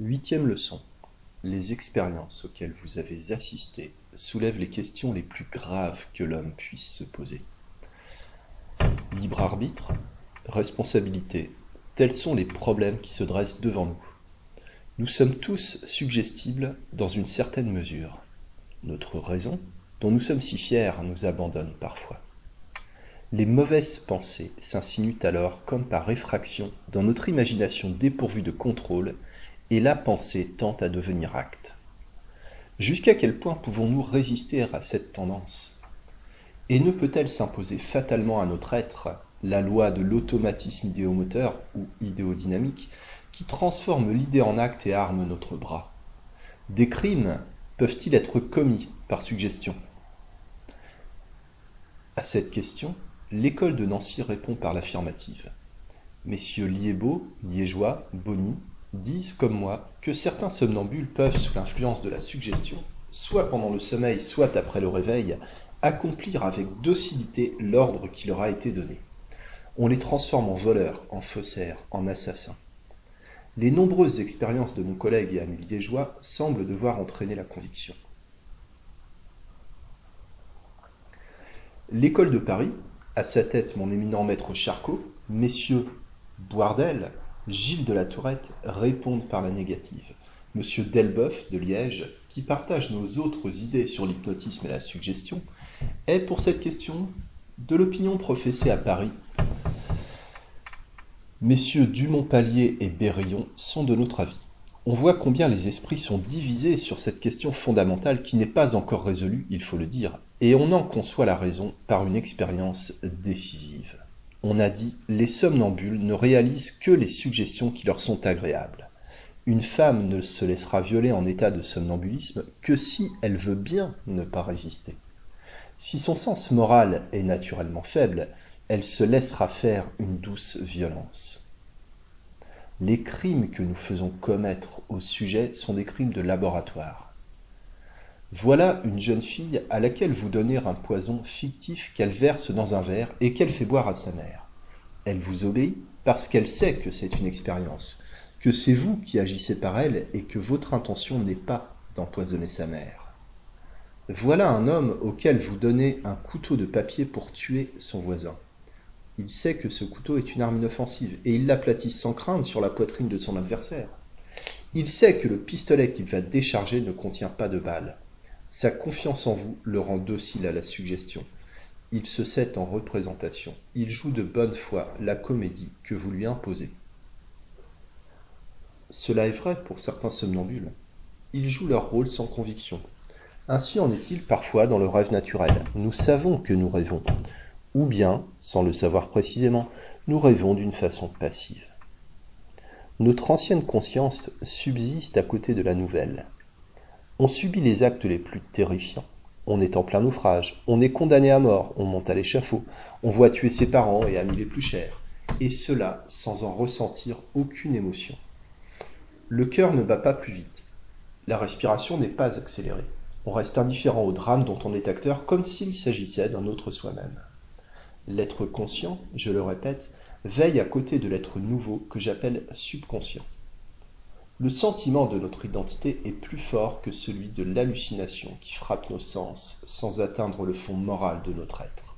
Huitième leçon. Les expériences auxquelles vous avez assisté soulèvent les questions les plus graves que l'homme puisse se poser. Libre arbitre, responsabilité, tels sont les problèmes qui se dressent devant nous. Nous sommes tous suggestibles dans une certaine mesure. Notre raison, dont nous sommes si fiers, nous abandonne parfois. Les mauvaises pensées s'insinuent alors comme par effraction dans notre imagination dépourvue de contrôle et la pensée tente à devenir acte. Jusqu'à quel point pouvons-nous résister à cette tendance? Et ne peut-elle s'imposer fatalement à notre être la loi de l'automatisme idéomoteur ou idéodynamique qui transforme l'idée en acte et arme notre bras? Des crimes peuvent-ils être commis par suggestion? À cette question, l'école de Nancy répond par l'affirmative. Messieurs Liébeau, Liégeois, Bonny disent, comme moi, que certains somnambules peuvent, sous l'influence de la suggestion, soit pendant le sommeil, soit après le réveil, accomplir avec docilité l'ordre qui leur a été donné. On les transforme en voleurs, en faussaires, en assassins. Les nombreuses expériences de mon collègue et ami liégeois semblent devoir entraîner la conviction. L'école de Paris, à sa tête mon éminent maître Charcot, messieurs Boardel, Gilles de la Tourette répondent par la négative. Monsieur Delboeuf de Liège, qui partage nos autres idées sur l'hypnotisme et la suggestion, est pour cette question de l'opinion professée à Paris. Messieurs Dumont-Palier et Berillon sont de notre avis. On voit combien les esprits sont divisés sur cette question fondamentale qui n'est pas encore résolue, il faut le dire, et on en conçoit la raison par une expérience décisive on a dit les somnambules ne réalisent que les suggestions qui leur sont agréables. Une femme ne se laissera violer en état de somnambulisme que si elle veut bien ne pas résister. Si son sens moral est naturellement faible, elle se laissera faire une douce violence. Les crimes que nous faisons commettre au sujet sont des crimes de laboratoire. Voilà une jeune fille à laquelle vous donnez un poison fictif qu'elle verse dans un verre et qu'elle fait boire à sa mère. Elle vous obéit parce qu'elle sait que c'est une expérience, que c'est vous qui agissez par elle et que votre intention n'est pas d'empoisonner sa mère. Voilà un homme auquel vous donnez un couteau de papier pour tuer son voisin. Il sait que ce couteau est une arme inoffensive et il l'aplatit sans crainte sur la poitrine de son adversaire. Il sait que le pistolet qu'il va décharger ne contient pas de balles. Sa confiance en vous le rend docile à la suggestion. Il se sait en représentation. Il joue de bonne foi la comédie que vous lui imposez. Cela est vrai pour certains somnambules. Ils jouent leur rôle sans conviction. Ainsi en est-il parfois dans le rêve naturel. Nous savons que nous rêvons. Ou bien, sans le savoir précisément, nous rêvons d'une façon passive. Notre ancienne conscience subsiste à côté de la nouvelle. On subit les actes les plus terrifiants. On est en plein naufrage, on est condamné à mort, on monte à l'échafaud, on voit tuer ses parents et amis les plus chers, et cela sans en ressentir aucune émotion. Le cœur ne bat pas plus vite. La respiration n'est pas accélérée. On reste indifférent au drame dont on est acteur comme s'il s'agissait d'un autre soi-même. L'être conscient, je le répète, veille à côté de l'être nouveau que j'appelle subconscient. Le sentiment de notre identité est plus fort que celui de l'hallucination qui frappe nos sens sans atteindre le fond moral de notre être.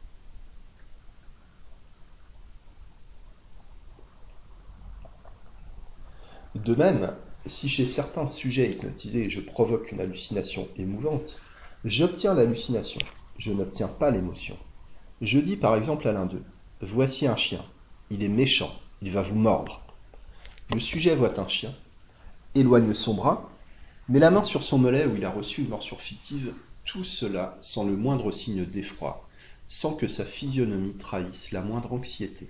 De même, si chez certains sujets hypnotisés je provoque une hallucination émouvante, j'obtiens l'hallucination, je n'obtiens pas l'émotion. Je dis par exemple à l'un d'eux, voici un chien, il est méchant, il va vous mordre. Le sujet voit un chien, éloigne son bras, met la main sur son mollet où il a reçu une morsure fictive, tout cela sans le moindre signe d'effroi, sans que sa physionomie trahisse la moindre anxiété.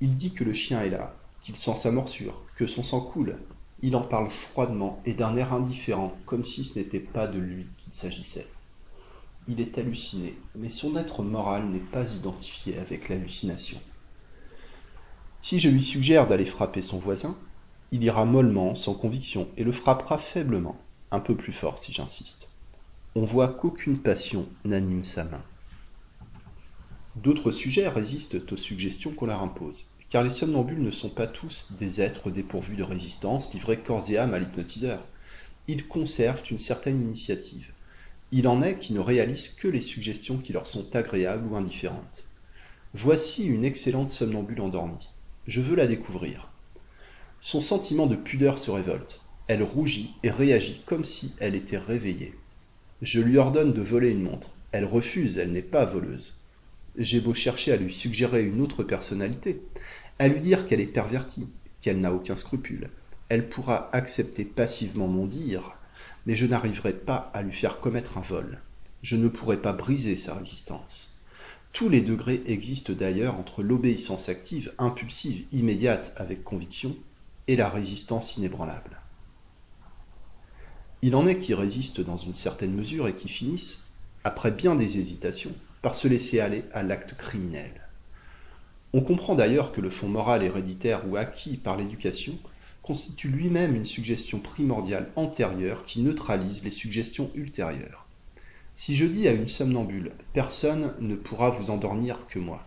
Il dit que le chien est là, qu'il sent sa morsure, que son sang coule. Il en parle froidement et d'un air indifférent, comme si ce n'était pas de lui qu'il s'agissait. Il est halluciné, mais son être moral n'est pas identifié avec l'hallucination. Si je lui suggère d'aller frapper son voisin, il ira mollement, sans conviction, et le frappera faiblement, un peu plus fort si j'insiste. On voit qu'aucune passion n'anime sa main. D'autres sujets résistent aux suggestions qu'on leur impose, car les somnambules ne sont pas tous des êtres dépourvus de résistance, livrés corps et âme à l'hypnotiseur. Ils conservent une certaine initiative. Il en est qui ne réalisent que les suggestions qui leur sont agréables ou indifférentes. Voici une excellente somnambule endormie. Je veux la découvrir. Son sentiment de pudeur se révolte. Elle rougit et réagit comme si elle était réveillée. Je lui ordonne de voler une montre. Elle refuse, elle n'est pas voleuse. J'ai beau chercher à lui suggérer une autre personnalité, à lui dire qu'elle est pervertie, qu'elle n'a aucun scrupule. Elle pourra accepter passivement mon dire, mais je n'arriverai pas à lui faire commettre un vol. Je ne pourrai pas briser sa résistance. Tous les degrés existent d'ailleurs entre l'obéissance active, impulsive, immédiate, avec conviction, et la résistance inébranlable. Il en est qui résistent dans une certaine mesure et qui finissent, après bien des hésitations, par se laisser aller à l'acte criminel. On comprend d'ailleurs que le fond moral héréditaire ou acquis par l'éducation constitue lui-même une suggestion primordiale antérieure qui neutralise les suggestions ultérieures. Si je dis à une somnambule Personne ne pourra vous endormir que moi,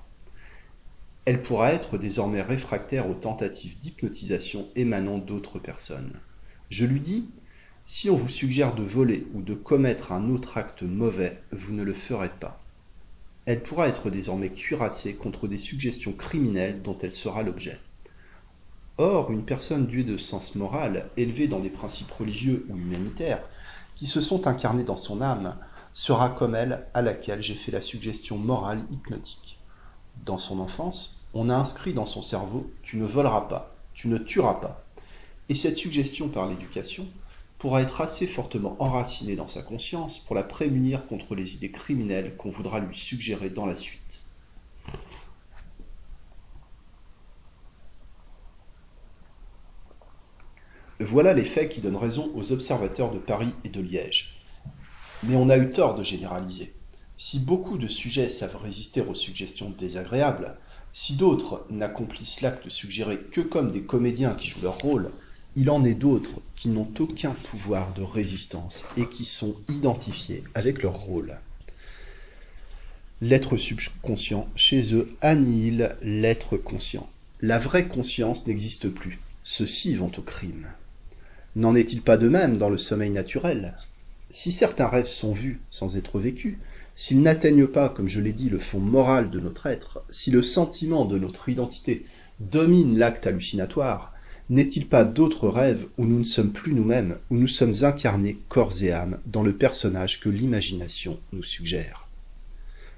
elle pourra être désormais réfractaire aux tentatives d'hypnotisation émanant d'autres personnes. Je lui dis si on vous suggère de voler ou de commettre un autre acte mauvais, vous ne le ferez pas. Elle pourra être désormais cuirassée contre des suggestions criminelles dont elle sera l'objet. Or, une personne douée de sens moral, élevée dans des principes religieux ou humanitaires, qui se sont incarnés dans son âme, sera comme elle à laquelle j'ai fait la suggestion morale hypnotique. Dans son enfance, on a inscrit dans son cerveau Tu ne voleras pas, tu ne tueras pas. Et cette suggestion par l'éducation pourra être assez fortement enracinée dans sa conscience pour la prémunir contre les idées criminelles qu'on voudra lui suggérer dans la suite. Voilà les faits qui donnent raison aux observateurs de Paris et de Liège. Mais on a eu tort de généraliser. Si beaucoup de sujets savent résister aux suggestions désagréables, si d'autres n'accomplissent l'acte suggéré que comme des comédiens qui jouent leur rôle, il en est d'autres qui n'ont aucun pouvoir de résistance et qui sont identifiés avec leur rôle. L'être subconscient, chez eux, annihile l'être conscient. La vraie conscience n'existe plus. Ceux-ci vont au crime. N'en est-il pas de même dans le sommeil naturel? Si certains rêves sont vus sans être vécus, s'ils n'atteignent pas, comme je l'ai dit, le fond moral de notre être, si le sentiment de notre identité domine l'acte hallucinatoire, n'est-il pas d'autres rêves où nous ne sommes plus nous-mêmes, où nous sommes incarnés corps et âme dans le personnage que l'imagination nous suggère?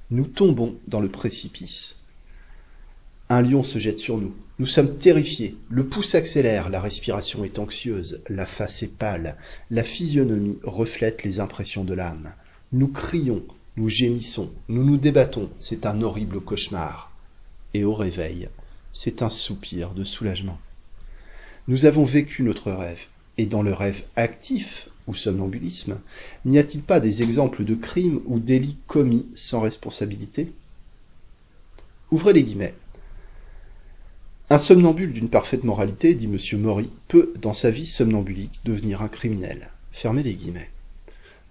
Nous tombons dans le précipice. Un lion se jette sur nous. Nous sommes terrifiés. Le pouce accélère, la respiration est anxieuse, la face est pâle, la physionomie reflète les impressions de l'âme. Nous crions, nous gémissons, nous nous débattons. C'est un horrible cauchemar. Et au réveil, c'est un soupir de soulagement. Nous avons vécu notre rêve, et dans le rêve actif ou somnambulisme, n'y a-t-il pas des exemples de crimes ou délits commis sans responsabilité? Ouvrez les guillemets. Un somnambule d'une parfaite moralité, dit M. Maury, peut, dans sa vie somnambulique, devenir un criminel. Fermez les guillemets.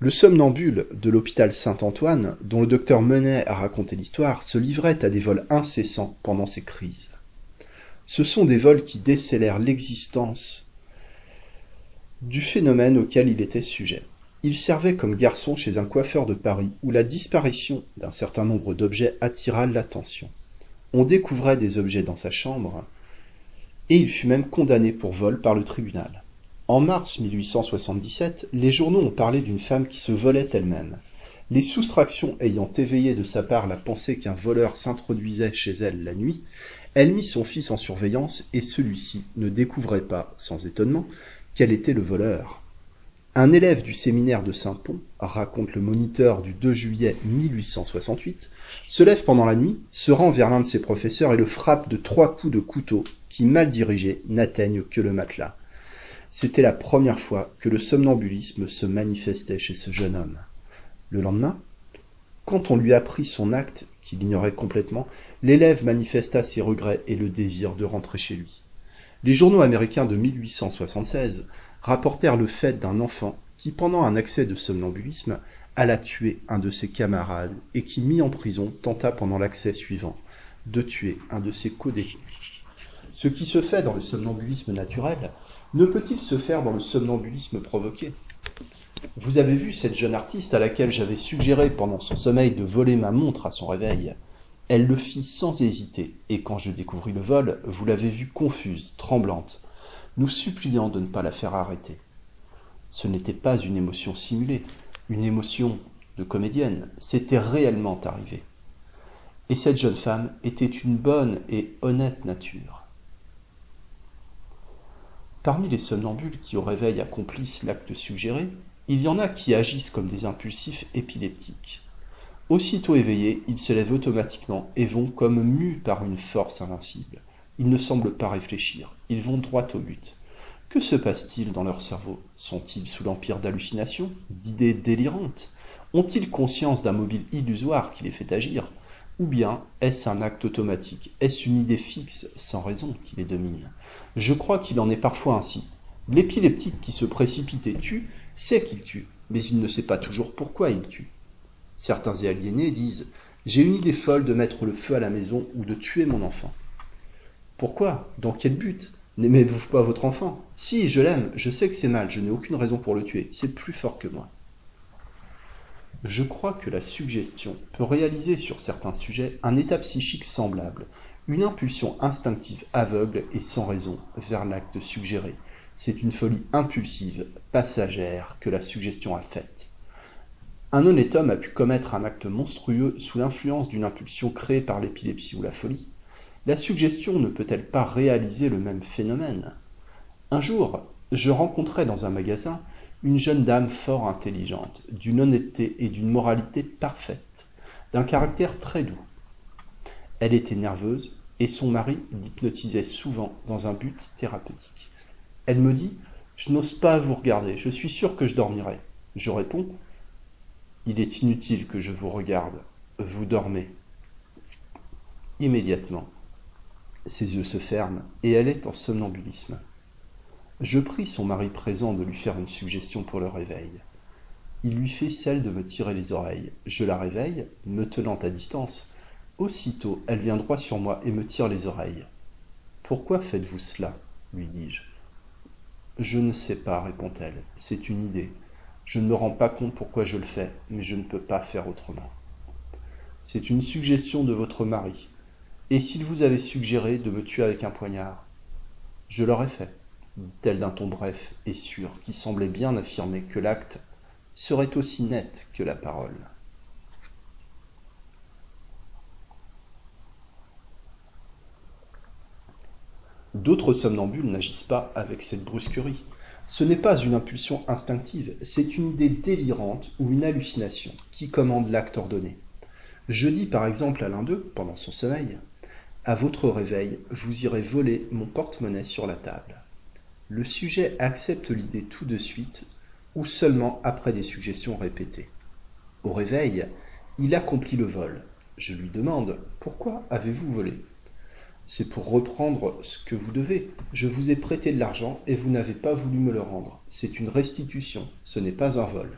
Le somnambule de l'hôpital Saint-Antoine, dont le docteur Menet a raconté l'histoire, se livrait à des vols incessants pendant ses crises. Ce sont des vols qui décélèrent l'existence du phénomène auquel il était sujet. Il servait comme garçon chez un coiffeur de Paris où la disparition d'un certain nombre d'objets attira l'attention. On découvrait des objets dans sa chambre et il fut même condamné pour vol par le tribunal. En mars 1877, les journaux ont parlé d'une femme qui se volait elle-même. Les soustractions ayant éveillé de sa part la pensée qu'un voleur s'introduisait chez elle la nuit, elle mit son fils en surveillance et celui-ci ne découvrait pas, sans étonnement, quel était le voleur. Un élève du séminaire de Saint-Pont, raconte le moniteur du 2 juillet 1868, se lève pendant la nuit, se rend vers l'un de ses professeurs et le frappe de trois coups de couteau qui, mal dirigés, n'atteignent que le matelas. C'était la première fois que le somnambulisme se manifestait chez ce jeune homme. Le lendemain, quand on lui apprit son acte, qu'il ignorait complètement, l'élève manifesta ses regrets et le désir de rentrer chez lui. Les journaux américains de 1876 rapportèrent le fait d'un enfant qui, pendant un accès de somnambulisme, alla tuer un de ses camarades et qui, mis en prison, tenta pendant l'accès suivant de tuer un de ses codétenus. Ce qui se fait dans le somnambulisme naturel, ne peut-il se faire dans le somnambulisme provoqué? Vous avez vu cette jeune artiste à laquelle j'avais suggéré pendant son sommeil de voler ma montre à son réveil. Elle le fit sans hésiter, et quand je découvris le vol, vous l'avez vue confuse, tremblante, nous suppliant de ne pas la faire arrêter. Ce n'était pas une émotion simulée, une émotion de comédienne, c'était réellement arrivé. Et cette jeune femme était une bonne et honnête nature. Parmi les somnambules qui au réveil accomplissent l'acte suggéré, il y en a qui agissent comme des impulsifs épileptiques. Aussitôt éveillés, ils se lèvent automatiquement et vont comme mus par une force invincible. Ils ne semblent pas réfléchir, ils vont droit au but. Que se passe-t-il dans leur cerveau? Sont-ils sous l'empire d'hallucinations, d'idées délirantes? Ont-ils conscience d'un mobile illusoire qui les fait agir? Ou bien est-ce un acte automatique? Est-ce une idée fixe, sans raison, qui les domine? Je crois qu'il en est parfois ainsi. L'épileptique qui se précipite et tue sait qu'il tue, mais il ne sait pas toujours pourquoi il tue. Certains aliénés disent J'ai une idée folle de mettre le feu à la maison ou de tuer mon enfant. Pourquoi? Dans quel but? N'aimez-vous pas votre enfant? Si, je l'aime, je sais que c'est mal, je n'ai aucune raison pour le tuer, c'est plus fort que moi. Je crois que la suggestion peut réaliser sur certains sujets un état psychique semblable, une impulsion instinctive aveugle et sans raison vers l'acte suggéré. C'est une folie impulsive, passagère, que la suggestion a faite. Un honnête homme a pu commettre un acte monstrueux sous l'influence d'une impulsion créée par l'épilepsie ou la folie. La suggestion ne peut-elle pas réaliser le même phénomène? Un jour, je rencontrai dans un magasin une jeune dame fort intelligente, d'une honnêteté et d'une moralité parfaite, d'un caractère très doux. Elle était nerveuse et son mari l'hypnotisait souvent dans un but thérapeutique. Elle me dit Je n'ose pas vous regarder, je suis sûre que je dormirai. Je réponds Il est inutile que je vous regarde, vous dormez. Immédiatement, ses yeux se ferment et elle est en somnambulisme. Je prie son mari présent de lui faire une suggestion pour le réveil. Il lui fait celle de me tirer les oreilles. Je la réveille, me tenant à distance. Aussitôt, elle vient droit sur moi et me tire les oreilles. Pourquoi faites-vous cela? lui dis-je. Je ne sais pas, répond-elle. C'est une idée. Je ne me rends pas compte pourquoi je le fais, mais je ne peux pas faire autrement. C'est une suggestion de votre mari. Et s'il vous avait suggéré de me tuer avec un poignard? Je l'aurais fait dit-elle d'un ton bref et sûr, qui semblait bien affirmer que l'acte serait aussi net que la parole. D'autres somnambules n'agissent pas avec cette brusquerie. Ce n'est pas une impulsion instinctive, c'est une idée délirante ou une hallucination qui commande l'acte ordonné. Je dis par exemple à l'un d'eux, pendant son sommeil, À votre réveil, vous irez voler mon porte-monnaie sur la table le sujet accepte l'idée tout de suite ou seulement après des suggestions répétées. Au réveil, il accomplit le vol. Je lui demande Pourquoi avez-vous volé? C'est pour reprendre ce que vous devez. Je vous ai prêté de l'argent et vous n'avez pas voulu me le rendre. C'est une restitution, ce n'est pas un vol.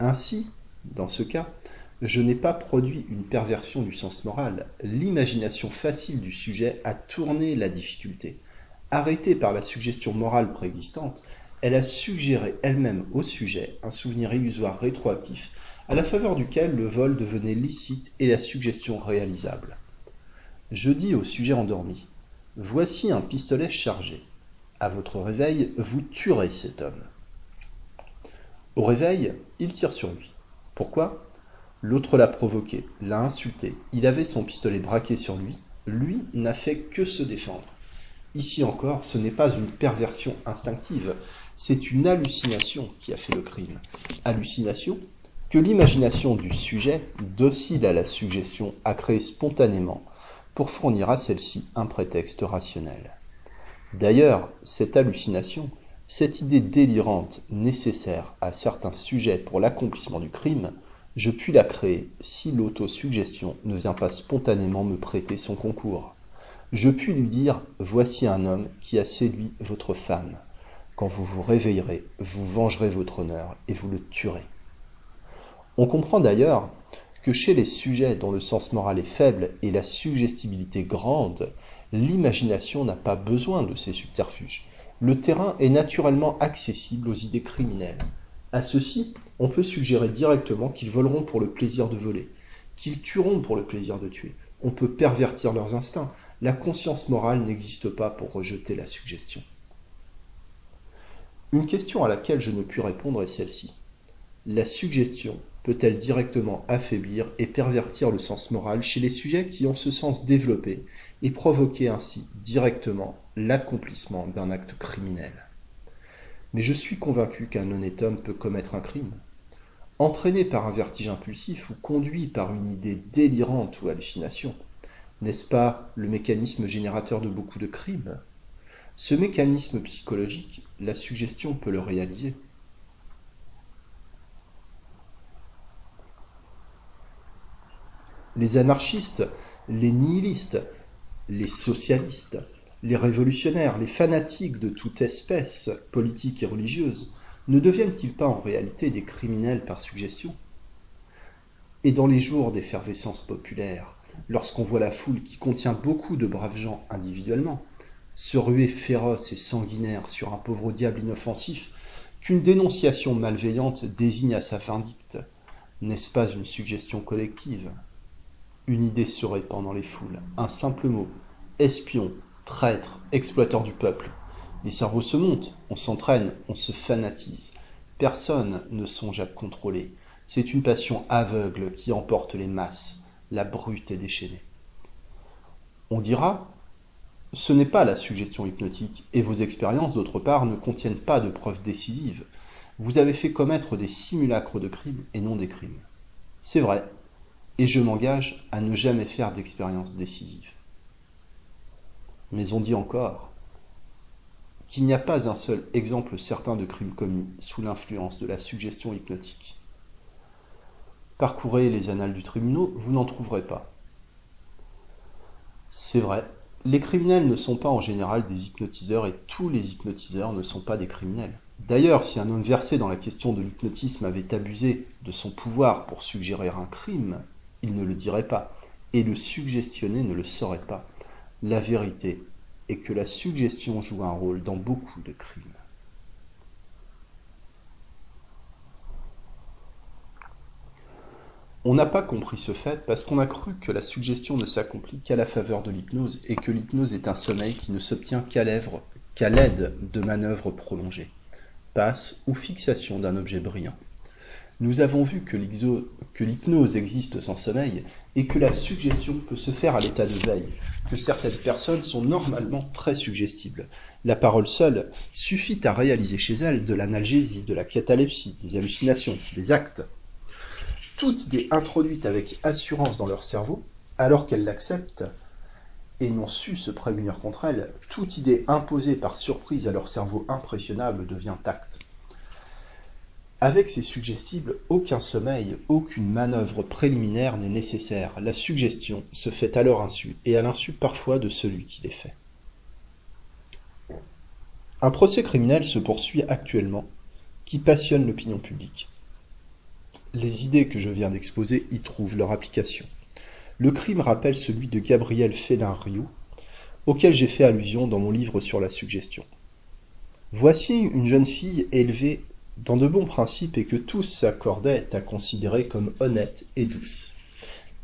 Ainsi, dans ce cas, je n'ai pas produit une perversion du sens moral. L'imagination facile du sujet a tourné la difficulté. Arrêtée par la suggestion morale préexistante, elle a suggéré elle-même au sujet un souvenir illusoire rétroactif à la faveur duquel le vol devenait licite et la suggestion réalisable. Je dis au sujet endormi Voici un pistolet chargé. À votre réveil, vous tuerez cet homme. Au réveil, il tire sur lui. Pourquoi? L'autre l'a provoqué, l'a insulté. Il avait son pistolet braqué sur lui. Lui n'a fait que se défendre. Ici encore, ce n'est pas une perversion instinctive, c'est une hallucination qui a fait le crime. Hallucination que l'imagination du sujet, docile à la suggestion, a créée spontanément pour fournir à celle-ci un prétexte rationnel. D'ailleurs, cette hallucination, cette idée délirante nécessaire à certains sujets pour l'accomplissement du crime, je puis la créer si l'autosuggestion ne vient pas spontanément me prêter son concours. Je puis lui dire Voici un homme qui a séduit votre femme. Quand vous vous réveillerez, vous vengerez votre honneur et vous le tuerez. On comprend d'ailleurs que chez les sujets dont le sens moral est faible et la suggestibilité grande, L'imagination n'a pas besoin de ces subterfuges. Le terrain est naturellement accessible aux idées criminelles. À ceux-ci, on peut suggérer directement qu'ils voleront pour le plaisir de voler, qu'ils tueront pour le plaisir de tuer. On peut pervertir leurs instincts. La conscience morale n'existe pas pour rejeter la suggestion. Une question à laquelle je ne puis répondre est celle-ci. La suggestion peut-elle directement affaiblir et pervertir le sens moral chez les sujets qui ont ce sens développé et provoquer ainsi directement l'accomplissement d'un acte criminel? Mais je suis convaincu qu'un honnête homme peut commettre un crime. Entraîné par un vertige impulsif ou conduit par une idée délirante ou hallucination, n'est-ce pas le mécanisme générateur de beaucoup de crimes? Ce mécanisme psychologique, la suggestion peut le réaliser. Les anarchistes, les nihilistes, les socialistes, les révolutionnaires, les fanatiques de toute espèce, politique et religieuse, ne deviennent-ils pas en réalité des criminels par suggestion? Et dans les jours d'effervescence populaire, lorsqu'on voit la foule qui contient beaucoup de braves gens individuellement, se ruer féroce et sanguinaire sur un pauvre diable inoffensif, qu'une dénonciation malveillante désigne à sa vindicte, n'est-ce pas une suggestion collective? Une idée se répand dans les foules. Un simple mot. Espion, traître, exploiteur du peuple. Les cerveaux se montent, on s'entraîne, on se fanatise. Personne ne songe à contrôler. C'est une passion aveugle qui emporte les masses. La brute est déchaînée. On dira, ce n'est pas la suggestion hypnotique, et vos expériences, d'autre part, ne contiennent pas de preuves décisives. Vous avez fait commettre des simulacres de crimes et non des crimes. C'est vrai, et je m'engage à ne jamais faire d'expérience décisive. Mais on dit encore qu'il n'y a pas un seul exemple certain de crime commis sous l'influence de la suggestion hypnotique. Parcourez les annales du tribunal, vous n'en trouverez pas. C'est vrai, les criminels ne sont pas en général des hypnotiseurs et tous les hypnotiseurs ne sont pas des criminels. D'ailleurs, si un homme versé dans la question de l'hypnotisme avait abusé de son pouvoir pour suggérer un crime, il ne le dirait pas, et le suggestionné ne le saurait pas. La vérité est que la suggestion joue un rôle dans beaucoup de crimes. On n'a pas compris ce fait parce qu'on a cru que la suggestion ne s'accomplit qu'à la faveur de l'hypnose et que l'hypnose est un sommeil qui ne s'obtient qu'à l'aide de manœuvres prolongées, passe ou fixation d'un objet brillant. Nous avons vu que l'hypnose existe sans sommeil et que la suggestion peut se faire à l'état de veille, que certaines personnes sont normalement très suggestibles. La parole seule suffit à réaliser chez elles de l'analgésie, de la catalepsie, des hallucinations, des actes. Toute idée introduite avec assurance dans leur cerveau, alors qu'elles l'acceptent et n'ont su se prémunir contre elle, toute idée imposée par surprise à leur cerveau impressionnable devient acte. Avec ces suggestibles, aucun sommeil, aucune manœuvre préliminaire n'est nécessaire. La suggestion se fait à leur insu, et à l'insu parfois de celui qui les fait. Un procès criminel se poursuit actuellement, qui passionne l'opinion publique. Les idées que je viens d'exposer y trouvent leur application. Le crime rappelle celui de Gabriel Félin-Rioux, auquel j'ai fait allusion dans mon livre sur la suggestion. Voici une jeune fille élevée dans de bons principes et que tous s'accordaient à considérer comme honnête et douce.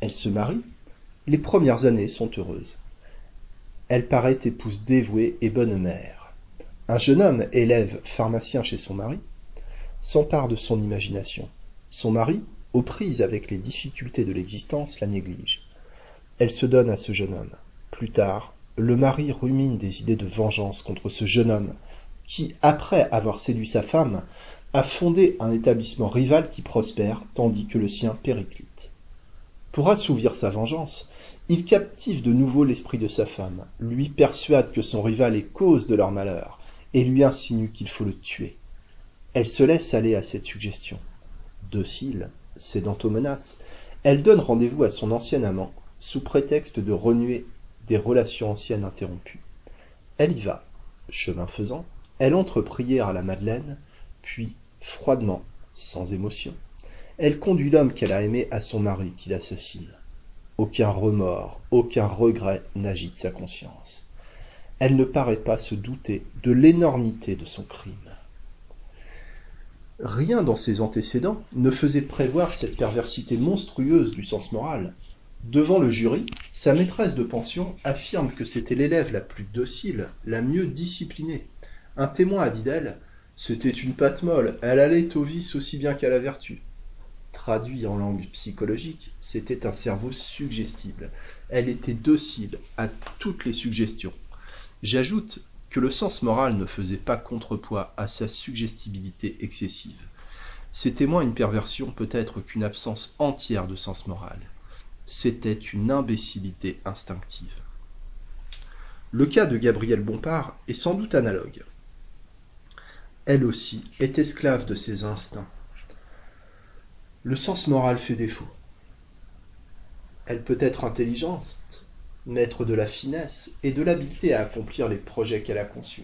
Elle se marie, les premières années sont heureuses. Elle paraît épouse dévouée et bonne mère. Un jeune homme, élève pharmacien chez son mari, s'empare de son imagination. Son mari, aux prises avec les difficultés de l'existence, la néglige. Elle se donne à ce jeune homme. Plus tard, le mari rumine des idées de vengeance contre ce jeune homme qui, après avoir séduit sa femme, a fondé un établissement rival qui prospère, tandis que le sien périclite. Pour assouvir sa vengeance, il captive de nouveau l'esprit de sa femme, lui persuade que son rival est cause de leur malheur, et lui insinue qu'il faut le tuer. Elle se laisse aller à cette suggestion. Docile, cédant aux menaces, elle donne rendez-vous à son ancien amant, sous prétexte de renouer des relations anciennes interrompues. Elle y va. Chemin faisant, elle entre prier à la Madeleine, puis, froidement, sans émotion, elle conduit l'homme qu'elle a aimé à son mari qui l'assassine. Aucun remords, aucun regret n'agite sa conscience. Elle ne paraît pas se douter de l'énormité de son crime. Rien dans ses antécédents ne faisait prévoir cette perversité monstrueuse du sens moral. Devant le jury, sa maîtresse de pension affirme que c'était l'élève la plus docile, la mieux disciplinée. Un témoin a dit d'elle C'était une patte molle, elle allait au vice aussi bien qu'à la vertu. Traduit en langue psychologique, c'était un cerveau suggestible. Elle était docile à toutes les suggestions. J'ajoute que le sens moral ne faisait pas contrepoids à sa suggestibilité excessive. C'était moins une perversion peut-être qu'une absence entière de sens moral. C'était une imbécilité instinctive. Le cas de Gabrielle Bompard est sans doute analogue. Elle aussi est esclave de ses instincts. Le sens moral fait défaut. Elle peut être intelligente, maître de la finesse et de l'habileté à accomplir les projets qu'elle a conçus,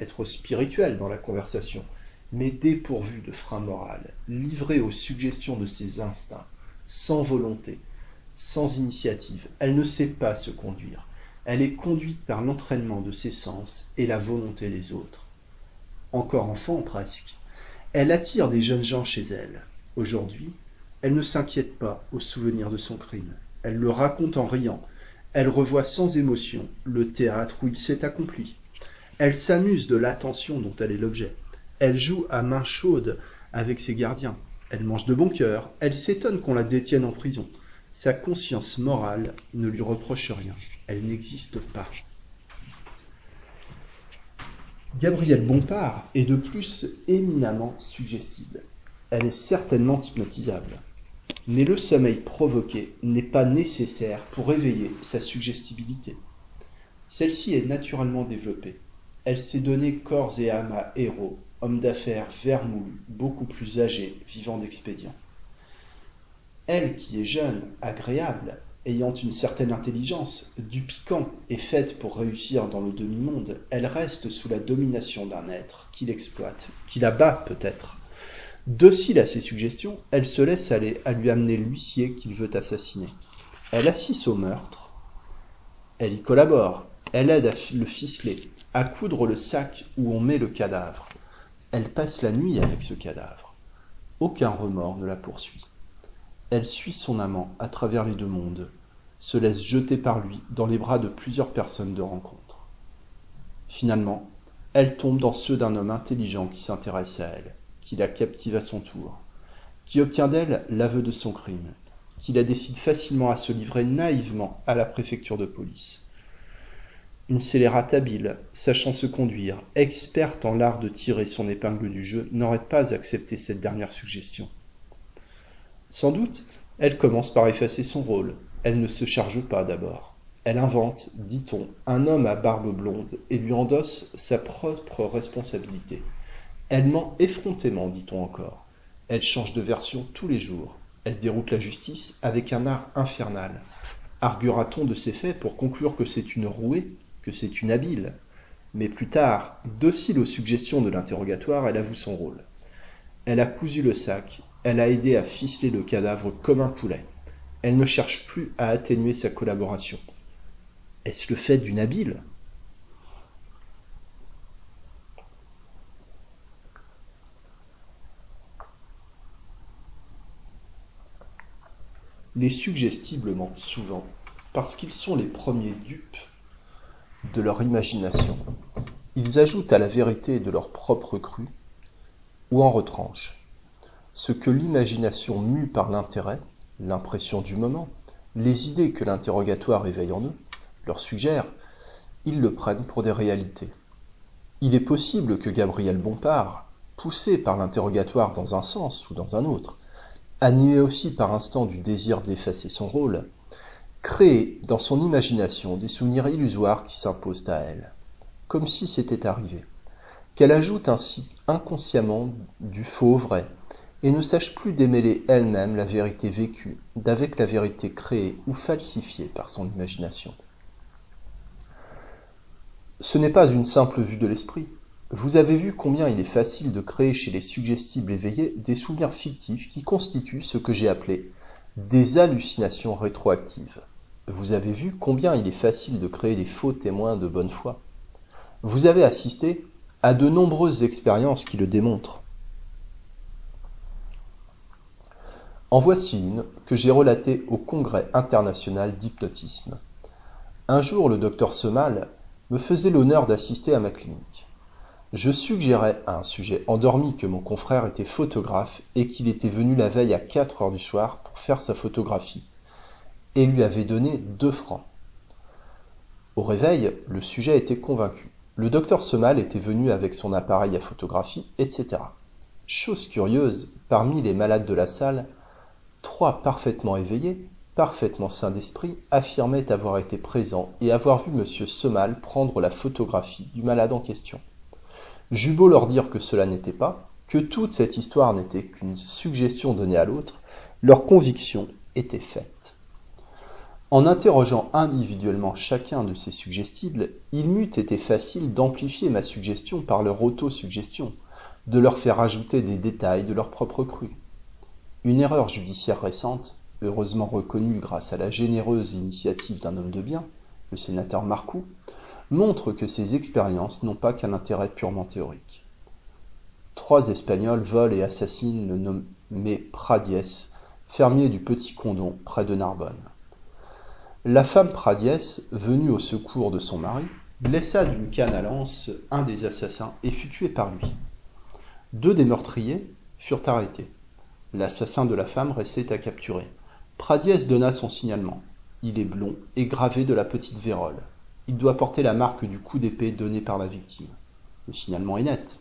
être spirituelle dans la conversation, mais dépourvue de frein moral, livrée aux suggestions de ses instincts, sans volonté, sans initiative. Elle ne sait pas se conduire. Elle est conduite par l'entraînement de ses sens et la volonté des autres. Encore enfant presque, elle attire des jeunes gens chez elle. Aujourd'hui, elle ne s'inquiète pas au souvenir de son crime. Elle le raconte en riant, elle revoit sans émotion le théâtre où il s'est accompli. Elle s'amuse de l'attention dont elle est l'objet. Elle joue à main chaude avec ses gardiens. Elle mange de bon cœur. Elle s'étonne qu'on la détienne en prison. Sa conscience morale ne lui reproche rien. Elle n'existe pas. Gabrielle Bompard est de plus éminemment suggestible. Elle est certainement hypnotisable. Mais le sommeil provoqué n'est pas nécessaire pour éveiller sa suggestibilité. Celle-ci est naturellement développée. Elle s'est donnée corps et âme à héros, hommes d'affaires vermoulus, beaucoup plus âgés, vivant d'expédients. Elle qui est jeune, agréable, ayant une certaine intelligence, du piquant et faite pour réussir dans le demi-monde, elle reste sous la domination d'un être qui l'exploite, qui la bat peut-être, Docile à ses suggestions, elle se laisse aller à lui amener l'huissier qu'il veut assassiner. Elle assiste au meurtre. Elle y collabore. Elle aide à le ficeler, à coudre le sac où on met le cadavre. Elle passe la nuit avec ce cadavre. Aucun remords ne la poursuit. Elle suit son amant à travers les deux mondes, se laisse jeter par lui dans les bras de plusieurs personnes de rencontre. Finalement, elle tombe dans ceux d'un homme intelligent qui s'intéresse à elle qui la captive à son tour, qui obtient d'elle l'aveu de son crime, qui la décide facilement à se livrer naïvement à la préfecture de police. Une scélérate habile, sachant se conduire, experte en l'art de tirer son épingle du jeu, n'aurait pas accepté cette dernière suggestion. Sans doute, elle commence par effacer son rôle. Elle ne se charge pas d'abord. Elle invente, dit-on, un homme à barbe blonde et lui endosse sa propre responsabilité. Elle ment effrontément, dit-on encore. Elle change de version tous les jours. Elle déroute la justice avec un art infernal. Arguera-t-on de ces faits pour conclure que c'est une rouée, que c'est une habile? Mais plus tard, docile aux suggestions de l'interrogatoire, elle avoue son rôle. Elle a cousu le sac, elle a aidé à ficeler le cadavre comme un poulet. Elle ne cherche plus à atténuer sa collaboration. Est-ce le fait d'une habile? Les suggestibles mentent souvent parce qu'ils sont les premiers dupes de leur imagination. Ils ajoutent à la vérité de leur propre cru ou en retranchent. Ce que l'imagination mue par l'intérêt, l'impression du moment, les idées que l'interrogatoire éveille en eux, leur suggère, ils le prennent pour des réalités. Il est possible que Gabriel Bompard, poussé par l'interrogatoire dans un sens ou dans un autre, animée aussi par instant du désir d'effacer son rôle, crée dans son imagination des souvenirs illusoires qui s'imposent à elle, comme si c'était arrivé, qu'elle ajoute ainsi inconsciemment du faux au vrai, et ne sache plus démêler elle-même la vérité vécue d'avec la vérité créée ou falsifiée par son imagination. Ce n'est pas une simple vue de l'esprit, vous avez vu combien il est facile de créer chez les suggestibles éveillés des souvenirs fictifs qui constituent ce que j'ai appelé des hallucinations rétroactives. Vous avez vu combien il est facile de créer des faux témoins de bonne foi. Vous avez assisté à de nombreuses expériences qui le démontrent. En voici une que j'ai relatée au Congrès international d'hypnotisme. Un jour, le docteur Semal me faisait l'honneur d'assister à ma clinique. Je suggérais à un sujet endormi que mon confrère était photographe et qu'il était venu la veille à 4 heures du soir pour faire sa photographie, et lui avait donné deux francs. Au réveil, le sujet était convaincu. Le docteur Semal était venu avec son appareil à photographie, etc. Chose curieuse, parmi les malades de la salle, trois parfaitement éveillés, parfaitement sains d'esprit, affirmaient avoir été présents et avoir vu M. Semal prendre la photographie du malade en question. J'eus beau leur dire que cela n'était pas, que toute cette histoire n'était qu'une suggestion donnée à l'autre, leur conviction était faite. En interrogeant individuellement chacun de ces suggestibles, il m'eût été facile d'amplifier ma suggestion par leur autosuggestion, de leur faire ajouter des détails de leur propre cru. Une erreur judiciaire récente, heureusement reconnue grâce à la généreuse initiative d'un homme de bien, le sénateur Marcoux, montre que ces expériences n'ont pas qu'un intérêt purement théorique. Trois Espagnols volent et assassinent le nommé Pradiès, fermier du Petit Condon, près de Narbonne. La femme Pradiès, venue au secours de son mari, blessa d'une canne à lance un des assassins et fut tué par lui. Deux des meurtriers furent arrêtés. L'assassin de la femme restait à capturer. Pradiès donna son signalement. Il est blond et gravé de la petite vérole. Il doit porter la marque du coup d'épée donné par la victime. Le signalement est net.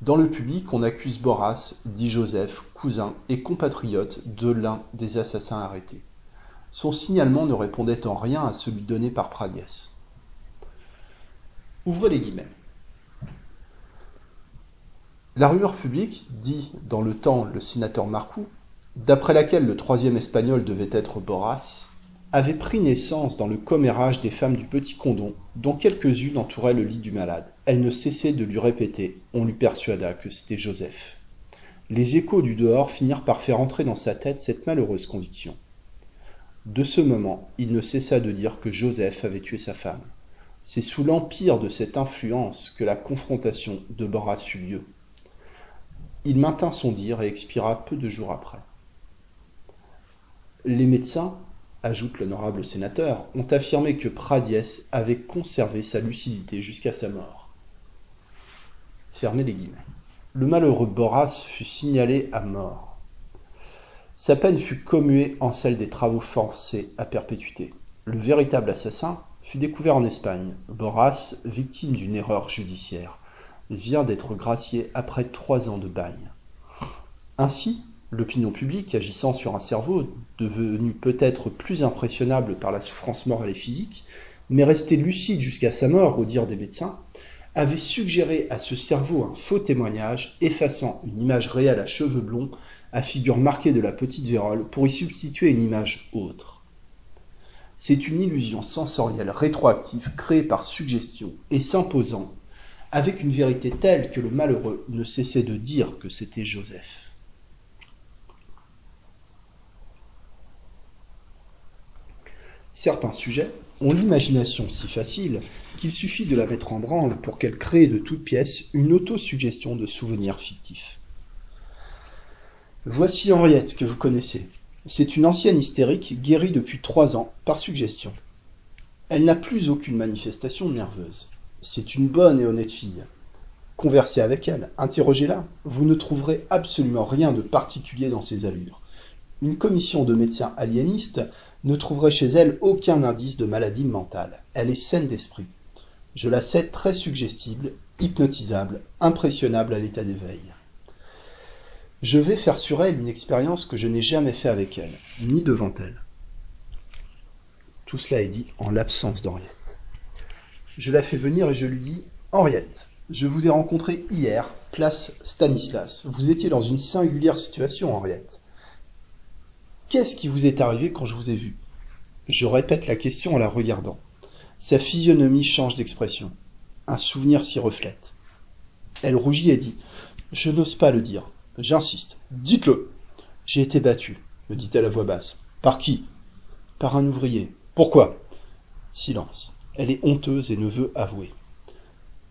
Dans le public, on accuse Boras, dit Joseph, cousin et compatriote de l'un des assassins arrêtés. Son signalement ne répondait en rien à celui donné par Pradiès. Ouvrez les guillemets. La rumeur publique, dit dans le temps le sénateur Marcoux, d'après laquelle le troisième espagnol devait être Boras, avait pris naissance dans le commérage des femmes du petit condon, dont quelques-unes entouraient le lit du malade. Elle ne cessait de lui répéter, on lui persuada que c'était Joseph. Les échos du dehors finirent par faire entrer dans sa tête cette malheureuse conviction. De ce moment, il ne cessa de dire que Joseph avait tué sa femme. C'est sous l'empire de cette influence que la confrontation de Boras eut lieu. Il maintint son dire et expira peu de jours après. Les médecins, ajoute l'honorable sénateur, ont affirmé que Pradiès avait conservé sa lucidité jusqu'à sa mort. Fermez les guillemets. Le malheureux Boras fut signalé à mort. Sa peine fut commuée en celle des travaux forcés à perpétuité. Le véritable assassin fut découvert en Espagne. Boras, victime d'une erreur judiciaire, vient d'être gracié après trois ans de bagne. Ainsi, L'opinion publique, agissant sur un cerveau devenu peut-être plus impressionnable par la souffrance morale et physique, mais resté lucide jusqu'à sa mort au dire des médecins, avait suggéré à ce cerveau un faux témoignage effaçant une image réelle à cheveux blonds, à figure marquée de la petite vérole, pour y substituer une image autre. C'est une illusion sensorielle rétroactive créée par suggestion et s'imposant, avec une vérité telle que le malheureux ne cessait de dire que c'était Joseph. Certains sujets ont l'imagination si facile qu'il suffit de la mettre en branle pour qu'elle crée de toutes pièces une autosuggestion de souvenirs fictifs. Voici Henriette que vous connaissez. C'est une ancienne hystérique guérie depuis trois ans par suggestion. Elle n'a plus aucune manifestation nerveuse. C'est une bonne et honnête fille. Conversez avec elle, interrogez-la. Vous ne trouverez absolument rien de particulier dans ses allures. Une commission de médecins aliénistes ne trouverait chez elle aucun indice de maladie mentale. Elle est saine d'esprit. Je la sais très suggestible, hypnotisable, impressionnable à l'état d'éveil. Je vais faire sur elle une expérience que je n'ai jamais fait avec elle, ni devant elle. Tout cela est dit en l'absence d'Henriette. Je la fais venir et je lui dis Henriette, je vous ai rencontré hier, place Stanislas. Vous étiez dans une singulière situation, Henriette. Qu'est-ce qui vous est arrivé quand je vous ai vu? Je répète la question en la regardant. Sa physionomie change d'expression. Un souvenir s'y reflète. Elle rougit et dit Je n'ose pas le dire. J'insiste. Dites-le. J'ai été battue, me dit-elle à voix basse. Par qui? Par un ouvrier. Pourquoi? Silence. Elle est honteuse et ne veut avouer.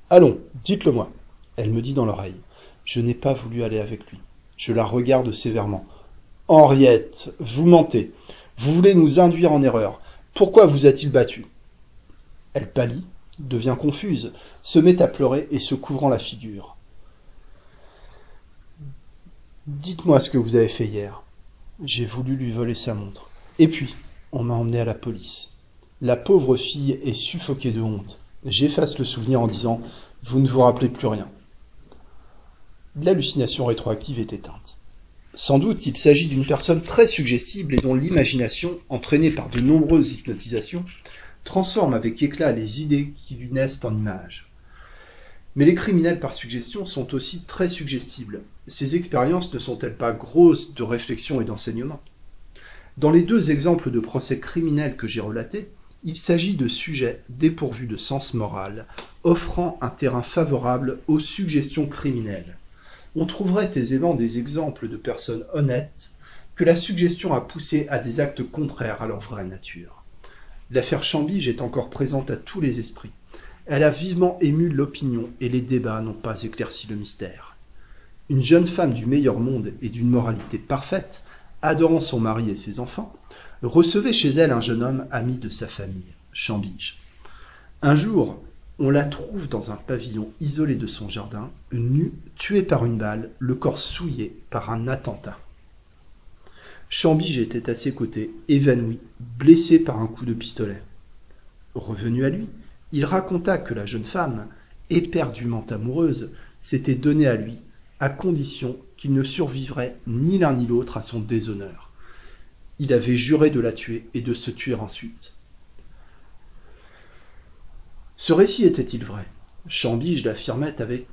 Allons, dites-le moi. Elle me dit dans l'oreille. Je n'ai pas voulu aller avec lui. Je la regarde sévèrement. Henriette, vous mentez. Vous voulez nous induire en erreur. Pourquoi vous a-t-il battu Elle pâlit, devient confuse, se met à pleurer et se couvrant la figure. Dites-moi ce que vous avez fait hier. J'ai voulu lui voler sa montre. Et puis, on m'a emmené à la police. La pauvre fille est suffoquée de honte. J'efface le souvenir en disant Vous ne vous rappelez plus rien. L'hallucination rétroactive est éteinte. Sans doute, il s'agit d'une personne très suggestible et dont l'imagination, entraînée par de nombreuses hypnotisations, transforme avec éclat les idées qui lui naissent en images. Mais les criminels par suggestion sont aussi très suggestibles. Ces expériences ne sont-elles pas grosses de réflexion et d'enseignement? Dans les deux exemples de procès criminels que j'ai relatés, il s'agit de sujets dépourvus de sens moral, offrant un terrain favorable aux suggestions criminelles on trouverait aisément des exemples de personnes honnêtes que la suggestion a poussé à des actes contraires à leur vraie nature. L'affaire Chambige est encore présente à tous les esprits. Elle a vivement ému l'opinion et les débats n'ont pas éclairci le mystère. Une jeune femme du meilleur monde et d'une moralité parfaite, adorant son mari et ses enfants, recevait chez elle un jeune homme ami de sa famille, Chambige. Un jour, on la trouve dans un pavillon isolé de son jardin, nue, tuée par une balle, le corps souillé par un attentat. Chambige était à ses côtés, évanoui, blessé par un coup de pistolet. Revenu à lui, il raconta que la jeune femme, éperdument amoureuse, s'était donnée à lui, à condition qu'il ne survivrait ni l'un ni l'autre à son déshonneur. Il avait juré de la tuer et de se tuer ensuite. Ce récit était-il vrai? Chambige l'affirmait avec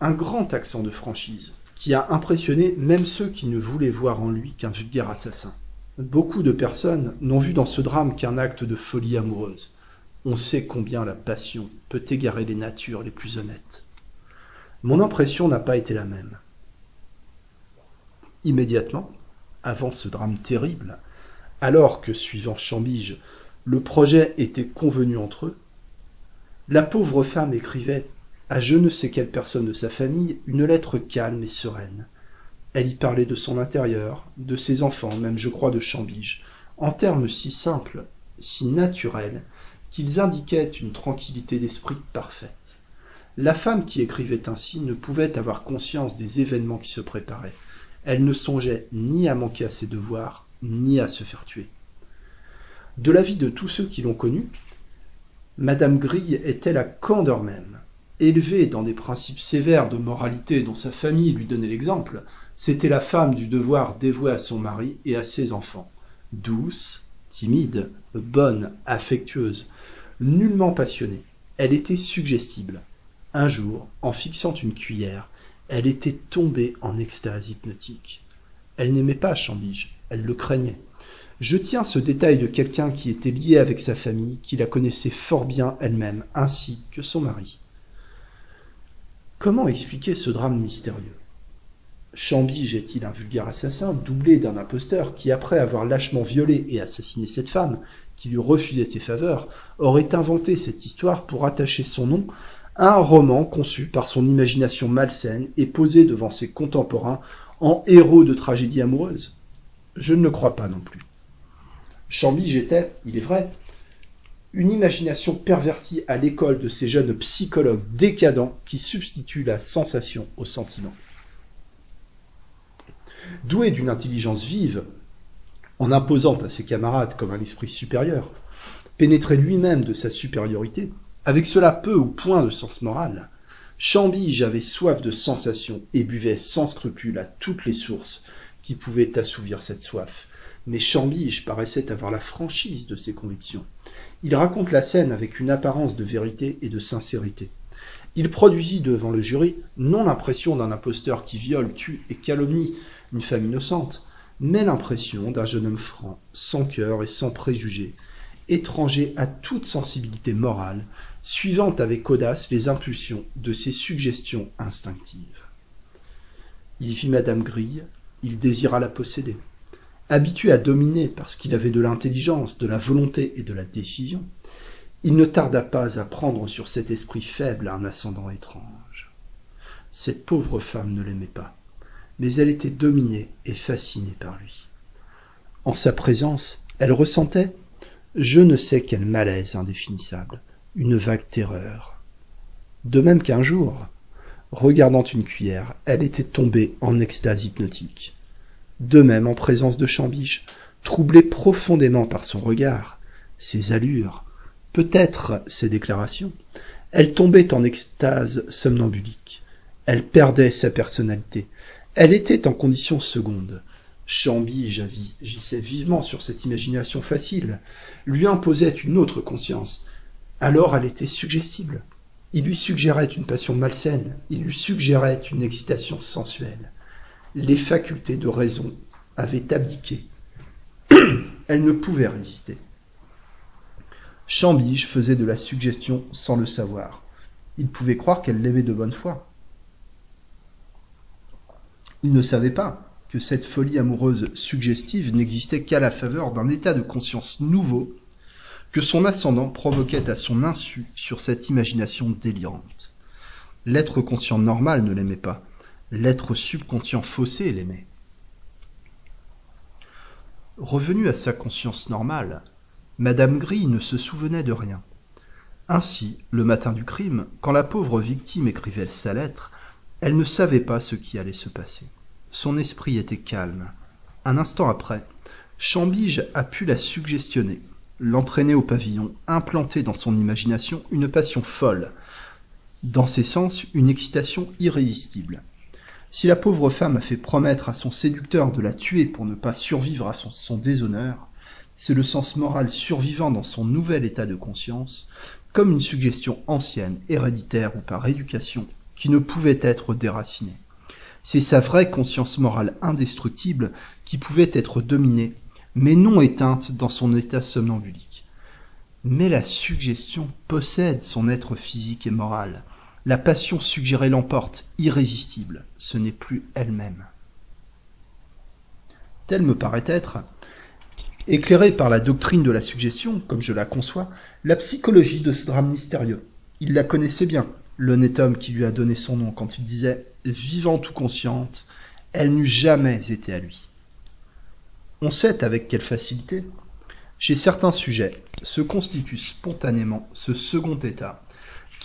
un grand accent de franchise, qui a impressionné même ceux qui ne voulaient voir en lui qu'un vulgaire assassin. Beaucoup de personnes n'ont vu dans ce drame qu'un acte de folie amoureuse. On sait combien la passion peut égarer les natures les plus honnêtes. Mon impression n'a pas été la même. Immédiatement, avant ce drame terrible, alors que, suivant Chambige, le projet était convenu entre eux, la pauvre femme écrivait à je ne sais quelle personne de sa famille une lettre calme et sereine. Elle y parlait de son intérieur, de ses enfants, même je crois de Chambige, en termes si simples, si naturels, qu'ils indiquaient une tranquillité d'esprit parfaite. La femme qui écrivait ainsi ne pouvait avoir conscience des événements qui se préparaient. Elle ne songeait ni à manquer à ses devoirs, ni à se faire tuer. De l'avis de tous ceux qui l'ont connue, Madame Grille était la candeur même? Élevée dans des principes sévères de moralité dont sa famille lui donnait l'exemple, c'était la femme du devoir dévouée à son mari et à ses enfants. Douce, timide, bonne, affectueuse, nullement passionnée, elle était suggestible. Un jour, en fixant une cuillère, elle était tombée en extase hypnotique. Elle n'aimait pas Chambige, elle le craignait. Je tiens ce détail de quelqu'un qui était lié avec sa famille, qui la connaissait fort bien elle-même, ainsi que son mari. Comment expliquer ce drame mystérieux? Chambige est-il un vulgaire assassin doublé d'un imposteur qui, après avoir lâchement violé et assassiné cette femme, qui lui refusait ses faveurs, aurait inventé cette histoire pour attacher son nom à un roman conçu par son imagination malsaine et posé devant ses contemporains en héros de tragédie amoureuse? Je ne le crois pas non plus. Chambly, était, il est vrai, une imagination pervertie à l'école de ces jeunes psychologues décadents qui substituent la sensation au sentiment. Doué d'une intelligence vive, en imposant à ses camarades comme un esprit supérieur, pénétré lui-même de sa supériorité, avec cela peu ou point de sens moral, Chambige avait soif de sensations et buvait sans scrupule à toutes les sources qui pouvaient assouvir cette soif, mais Chambige paraissait avoir la franchise de ses convictions. Il raconte la scène avec une apparence de vérité et de sincérité. Il produisit devant le jury non l'impression d'un imposteur qui viole, tue et calomnie une femme innocente, mais l'impression d'un jeune homme franc, sans cœur et sans préjugés, étranger à toute sensibilité morale, suivant avec audace les impulsions de ses suggestions instinctives. Il vit Madame Grille, il désira la posséder. Habitué à dominer parce qu'il avait de l'intelligence, de la volonté et de la décision, il ne tarda pas à prendre sur cet esprit faible un ascendant étrange. Cette pauvre femme ne l'aimait pas, mais elle était dominée et fascinée par lui. En sa présence, elle ressentait je ne sais quel malaise indéfinissable, une vague terreur. De même qu'un jour, regardant une cuillère, elle était tombée en extase hypnotique. De même en présence de Chambiche, troublée profondément par son regard, ses allures, peut-être ses déclarations, elle tombait en extase somnambulique. Elle perdait sa personnalité. Elle était en condition seconde. Chambige agissait vivement sur cette imagination facile, lui imposait une autre conscience. Alors elle était suggestible. Il lui suggérait une passion malsaine, il lui suggérait une excitation sensuelle les facultés de raison avaient abdiqué. Elle ne pouvait résister. Chambige faisait de la suggestion sans le savoir. Il pouvait croire qu'elle l'aimait de bonne foi. Il ne savait pas que cette folie amoureuse suggestive n'existait qu'à la faveur d'un état de conscience nouveau que son ascendant provoquait à son insu sur cette imagination délirante. L'être conscient normal ne l'aimait pas, L'être subconscient faussé l'aimait. Revenue à sa conscience normale, Madame Gris ne se souvenait de rien. Ainsi, le matin du crime, quand la pauvre victime écrivait sa lettre, elle ne savait pas ce qui allait se passer. Son esprit était calme. Un instant après, Chambige a pu la suggestionner, l'entraîner au pavillon, implanter dans son imagination une passion folle, dans ses sens une excitation irrésistible. Si la pauvre femme a fait promettre à son séducteur de la tuer pour ne pas survivre à son, déshonneur, c'est le sens moral survivant dans son nouvel état de conscience, comme une suggestion ancienne, héréditaire ou par éducation, qui ne pouvait être déracinée. C'est sa vraie conscience morale indestructible qui pouvait être dominée, mais non éteinte dans son état somnambulique. Mais la suggestion possède son être physique et moral, la passion suggérée l'emporte, irrésistible, ce n'est plus elle-même. Tel me paraît être, éclairé par la doctrine de la suggestion, comme je la conçois, la psychologie de ce drame mystérieux. Il la connaissait bien, l'honnête homme qui lui a donné son nom quand il disait vivante ou consciente, elle n'eût jamais été à lui. On sait avec quelle facilité, chez certains sujets, se constitue spontanément ce second état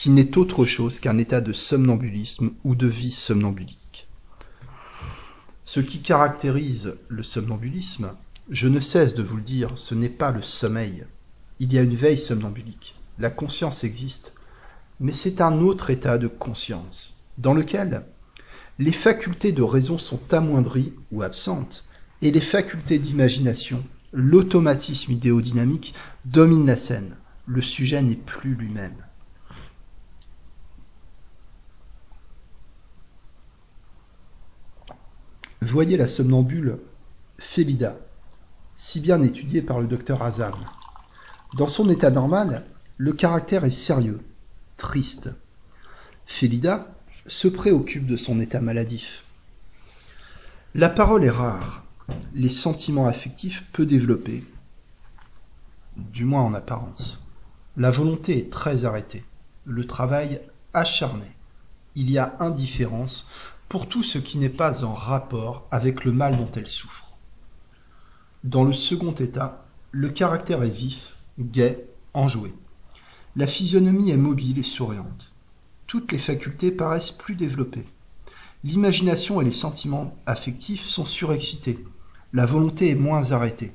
qui n'est autre chose qu'un état de somnambulisme ou de vie somnambulique. Ce qui caractérise le somnambulisme, je ne cesse de vous le dire, ce n'est pas le sommeil. Il y a une veille somnambulique. La conscience existe, mais c'est un autre état de conscience, dans lequel les facultés de raison sont amoindries ou absentes, et les facultés d'imagination, l'automatisme idéodynamique dominent la scène. Le sujet n'est plus lui-même. Voyez la somnambule Félida, si bien étudiée par le docteur Hazan. Dans son état normal, le caractère est sérieux, triste. Félida se préoccupe de son état maladif. La parole est rare, les sentiments affectifs peu développés, du moins en apparence. La volonté est très arrêtée, le travail acharné. Il y a indifférence pour tout ce qui n'est pas en rapport avec le mal dont elle souffre. Dans le second état, le caractère est vif, gai, enjoué. La physionomie est mobile et souriante. Toutes les facultés paraissent plus développées. L'imagination et les sentiments affectifs sont surexcités. La volonté est moins arrêtée.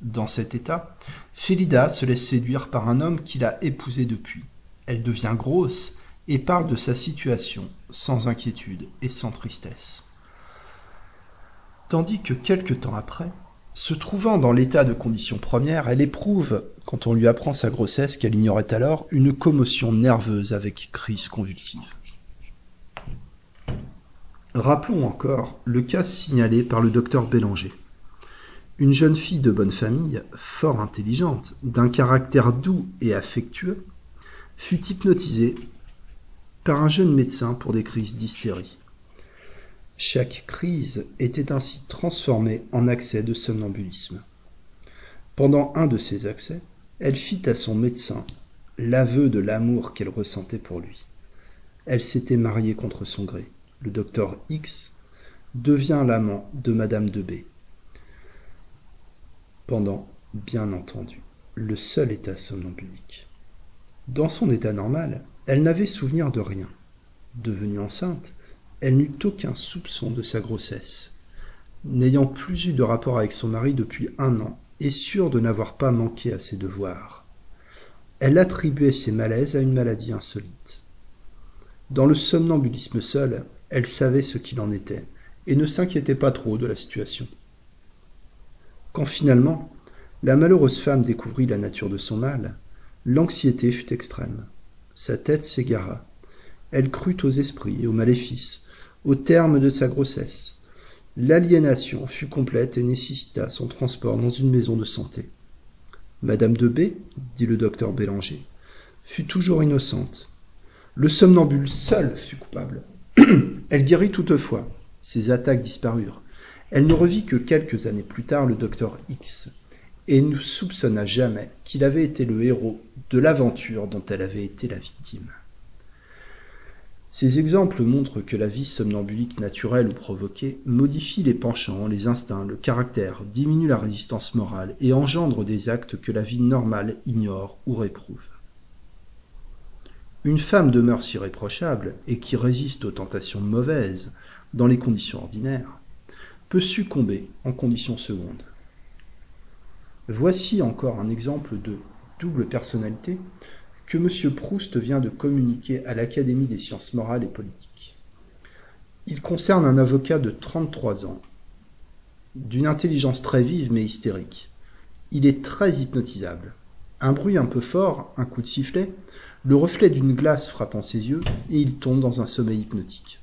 Dans cet état, Félida se laisse séduire par un homme qui l'a épousée depuis. Elle devient grosse et parle de sa situation sans inquiétude et sans tristesse. Tandis que quelque temps après, se trouvant dans l'état de condition première, elle éprouve, quand on lui apprend sa grossesse qu'elle ignorait alors, une commotion nerveuse avec crise convulsive. Rappelons encore le cas signalé par le docteur Bélanger. Une jeune fille de bonne famille, fort intelligente, d'un caractère doux et affectueux, fut hypnotisée par un jeune médecin pour des crises d'hystérie. Chaque crise était ainsi transformée en accès de somnambulisme. Pendant un de ces accès, elle fit à son médecin l'aveu de l'amour qu'elle ressentait pour lui. Elle s'était mariée contre son gré. Le docteur X devient l'amant de Madame de B. Pendant, bien entendu, le seul état somnambulique. Dans son état normal, elle n'avait souvenir de rien. Devenue enceinte, elle n'eut aucun soupçon de sa grossesse. N'ayant plus eu de rapport avec son mari depuis un an, et sûre de n'avoir pas manqué à ses devoirs, elle attribuait ses malaises à une maladie insolite. Dans le somnambulisme seul, elle savait ce qu'il en était, et ne s'inquiétait pas trop de la situation. Quand finalement, la malheureuse femme découvrit la nature de son mal, l'anxiété fut extrême. Sa tête s'égara. Elle crut aux esprits aux maléfices, au terme de sa grossesse. L'aliénation fut complète et nécessita son transport dans une maison de santé. Madame de B, dit le docteur Bélanger, fut toujours innocente. Le somnambule seul fut coupable. Elle guérit toutefois. Ses attaques disparurent. Elle ne revit que quelques années plus tard le docteur X, et ne soupçonna jamais qu'il avait été le héros de l'aventure dont elle avait été la victime. Ces exemples montrent que la vie somnambulique naturelle ou provoquée modifie les penchants, les instincts, le caractère, diminue la résistance morale et engendre des actes que la vie normale ignore ou réprouve. Une femme de mœurs irréprochables et qui résiste aux tentations mauvaises dans les conditions ordinaires peut succomber en conditions secondes. Voici encore un exemple de double personnalité que M. Proust vient de communiquer à l'Académie des sciences morales et politiques. Il concerne un avocat de 33 ans, d'une intelligence très vive mais hystérique. Il est très hypnotisable. Un bruit un peu fort, un coup de sifflet, le reflet d'une glace frappant ses yeux, et il tombe dans un sommeil hypnotique.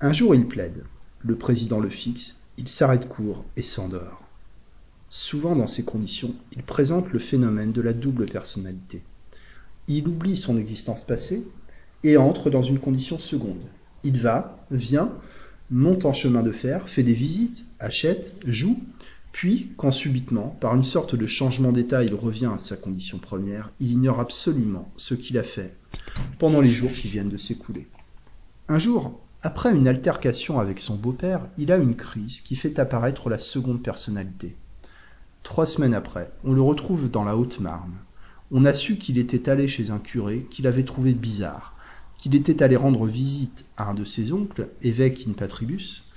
Un jour il plaide, le président le fixe, il s'arrête court et s'endort. Souvent dans ces conditions, il présente le phénomène de la double personnalité il oublie son existence passée et entre dans une condition seconde. Il va, vient, monte en chemin de fer, fait des visites, achète, joue, puis, quand subitement, par une sorte de changement d'état, il revient à sa condition première, il ignore absolument ce qu'il a fait pendant les jours qui viennent de s'écouler. Un jour, après une altercation avec son beau-père, il a une crise qui fait apparaître la seconde personnalité. Trois semaines après, on le retrouve dans la Haute-Marne, on a su qu'il était allé chez un curé qu'il avait trouvé bizarre, qu'il était allé rendre visite à un de ses oncles, évêque in patribus,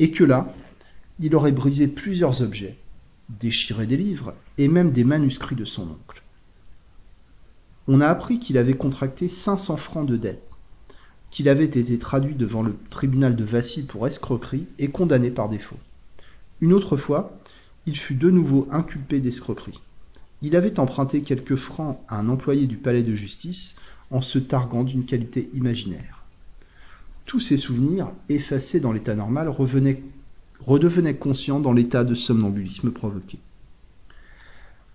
et que là, il aurait brisé plusieurs objets, déchiré des livres et même des manuscrits de son oncle. On a appris qu'il avait contracté 500 francs de dette, qu'il avait été traduit devant le tribunal de Vassy pour escroquerie et condamné par défaut. Une autre fois, il fut de nouveau inculpé d'escroquerie. Il avait emprunté quelques francs à un employé du palais de justice en se targuant d'une qualité imaginaire. Tous ces souvenirs, effacés dans l'état normal, redevenaient conscients dans l'état de somnambulisme provoqué.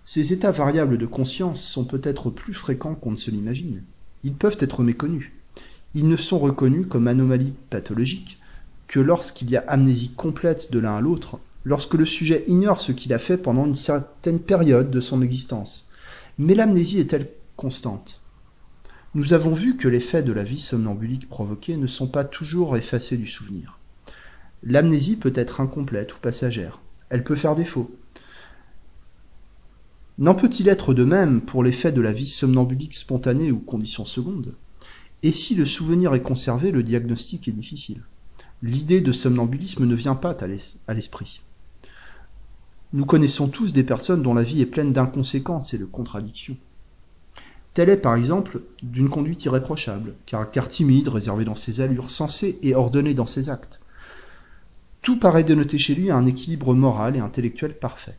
Ces états variables de conscience sont peut-être plus fréquents qu'on ne se l'imagine. Ils peuvent être méconnus. Ils ne sont reconnus comme anomalies pathologiques que lorsqu'il y a amnésie complète de l'un à l'autre lorsque le sujet ignore ce qu'il a fait pendant une certaine période de son existence. Mais l'amnésie est-elle constante? Nous avons vu que les faits de la vie somnambulique provoquée ne sont pas toujours effacés du souvenir. L'amnésie peut être incomplète ou passagère. Elle peut faire défaut. N'en peut-il être de même pour les faits de la vie somnambulique spontanée ou condition seconde Et si le souvenir est conservé, le diagnostic est difficile. L'idée de somnambulisme ne vient pas à l'esprit. Nous connaissons tous des personnes dont la vie est pleine d'inconséquences et de contradictions. Telle est par exemple d'une conduite irréprochable, caractère timide, réservé dans ses allures, sensé et ordonné dans ses actes. Tout paraît dénoter chez lui un équilibre moral et intellectuel parfait.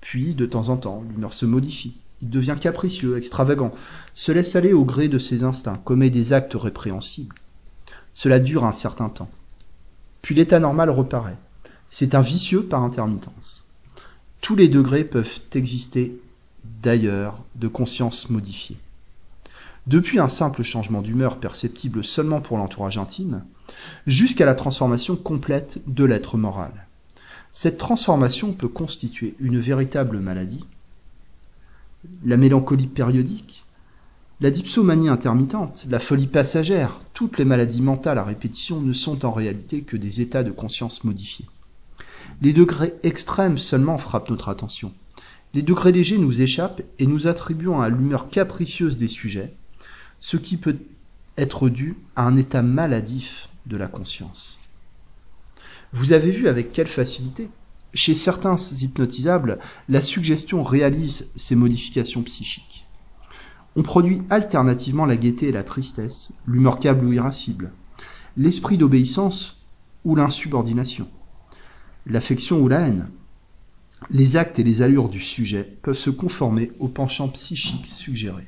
Puis, de temps en temps, l'humeur se modifie. Il devient capricieux, extravagant, se laisse aller au gré de ses instincts, commet des actes répréhensibles. Cela dure un certain temps. Puis l'état normal reparaît. C'est un vicieux par intermittence. Tous les degrés peuvent exister d'ailleurs de conscience modifiée. Depuis un simple changement d'humeur perceptible seulement pour l'entourage intime, jusqu'à la transformation complète de l'être moral. Cette transformation peut constituer une véritable maladie, la mélancolie périodique, la dipsomanie intermittente, la folie passagère, toutes les maladies mentales à répétition ne sont en réalité que des états de conscience modifiés. Les degrés extrêmes seulement frappent notre attention. Les degrés légers nous échappent et nous attribuons à l'humeur capricieuse des sujets, ce qui peut être dû à un état maladif de la conscience. Vous avez vu avec quelle facilité Chez certains hypnotisables, la suggestion réalise ces modifications psychiques. On produit alternativement la gaieté et la tristesse, l'humeur câble ou irascible, l'esprit d'obéissance ou l'insubordination, l'affection ou la haine. Les actes et les allures du sujet peuvent se conformer au penchant psychique suggéré.